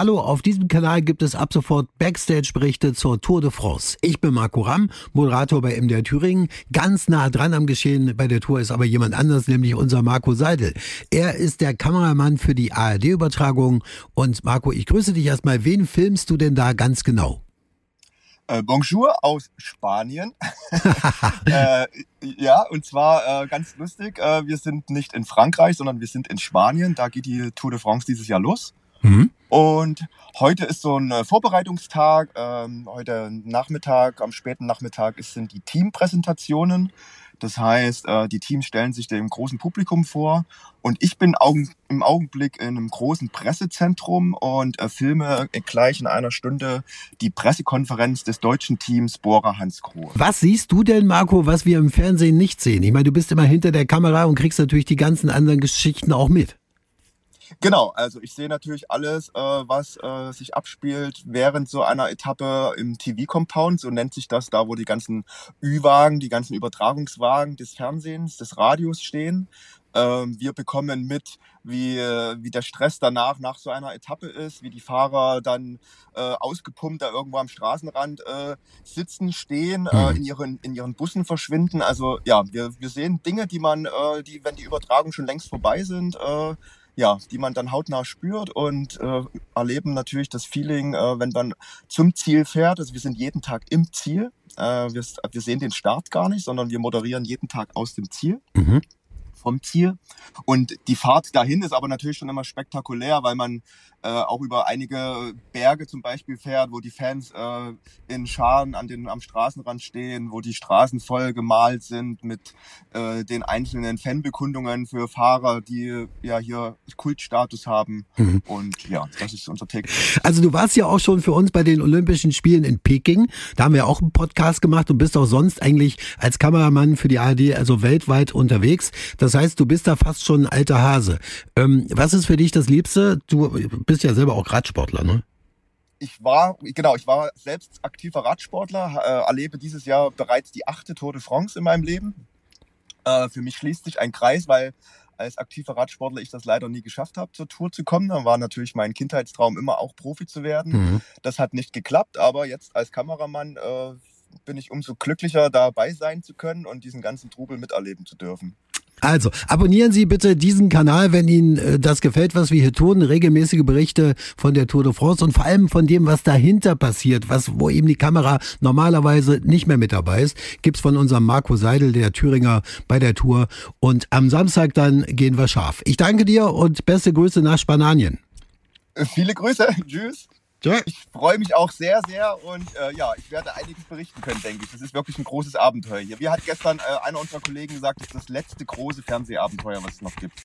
Hallo, auf diesem Kanal gibt es ab sofort Backstage-Berichte zur Tour de France. Ich bin Marco Ramm, Moderator bei MDR Thüringen. Ganz nah dran am Geschehen bei der Tour ist aber jemand anders, nämlich unser Marco Seidel. Er ist der Kameramann für die ARD-Übertragung. Und Marco, ich grüße dich erstmal. Wen filmst du denn da ganz genau? Äh, bonjour aus Spanien. äh, ja, und zwar äh, ganz lustig, äh, wir sind nicht in Frankreich, sondern wir sind in Spanien. Da geht die Tour de France dieses Jahr los. Mhm. Und heute ist so ein äh, Vorbereitungstag. Ähm, heute Nachmittag, am späten Nachmittag sind die Teampräsentationen. Das heißt, äh, die Teams stellen sich dem großen Publikum vor und ich bin im Augenblick in einem großen Pressezentrum und äh, filme gleich in einer Stunde die Pressekonferenz des deutschen Teams Bora Hansgrohe. Was siehst du denn, Marco, was wir im Fernsehen nicht sehen? Ich meine, du bist immer hinter der Kamera und kriegst natürlich die ganzen anderen Geschichten auch mit. Genau, also ich sehe natürlich alles, äh, was äh, sich abspielt während so einer Etappe im TV-Compound, so nennt sich das, da wo die ganzen Ü-Wagen, die ganzen Übertragungswagen des Fernsehens, des Radios stehen. Ähm, wir bekommen mit, wie, wie der Stress danach nach so einer Etappe ist, wie die Fahrer dann äh, ausgepumpt da irgendwo am Straßenrand äh, sitzen, stehen, äh, mhm. in, ihren, in ihren Bussen verschwinden. Also ja, wir, wir sehen Dinge, die man, äh, die, wenn die Übertragungen schon längst vorbei sind, äh, ja, die man dann hautnah spürt und äh, erleben natürlich das Feeling, äh, wenn man zum Ziel fährt. Also wir sind jeden Tag im Ziel. Äh, wir, wir, sehen den Start gar nicht, sondern wir moderieren jeden Tag aus dem Ziel. Mhm vom Ziel. Und die Fahrt dahin ist aber natürlich schon immer spektakulär, weil man äh, auch über einige Berge zum Beispiel fährt, wo die Fans äh, in Scharen an den, am Straßenrand stehen, wo die Straßen voll gemalt sind mit äh, den einzelnen Fanbekundungen für Fahrer, die ja hier Kultstatus haben. Mhm. Und ja, das ist unser Take. Also du warst ja auch schon für uns bei den Olympischen Spielen in Peking. Da haben wir auch einen Podcast gemacht und bist auch sonst eigentlich als Kameramann für die ARD also weltweit unterwegs. Das heißt, du bist da fast schon ein alter Hase. Ähm, was ist für dich das Liebste? Du bist ja selber auch Radsportler, ne? Ich war, genau, ich war selbst aktiver Radsportler, äh, erlebe dieses Jahr bereits die achte Tour de France in meinem Leben. Äh, für mich schließt sich ein Kreis, weil als aktiver Radsportler ich das leider nie geschafft habe, zur Tour zu kommen. Dann war natürlich mein Kindheitstraum immer auch Profi zu werden. Mhm. Das hat nicht geklappt, aber jetzt als Kameramann äh, bin ich umso glücklicher, dabei sein zu können und diesen ganzen Trubel miterleben zu dürfen. Also, abonnieren Sie bitte diesen Kanal, wenn Ihnen äh, das gefällt, was wir hier tun. Regelmäßige Berichte von der Tour de France und vor allem von dem, was dahinter passiert, was, wo eben die Kamera normalerweise nicht mehr mit dabei ist, gibt's von unserem Marco Seidel, der Thüringer bei der Tour. Und am Samstag dann gehen wir scharf. Ich danke dir und beste Grüße nach Spanien. Viele Grüße. Tschüss. Ja. Ich freue mich auch sehr, sehr und äh, ja, ich werde einiges berichten können, denke ich. Das ist wirklich ein großes Abenteuer hier. Wie hat gestern äh, einer unserer Kollegen gesagt, das ist das letzte große Fernsehabenteuer, was es noch gibt.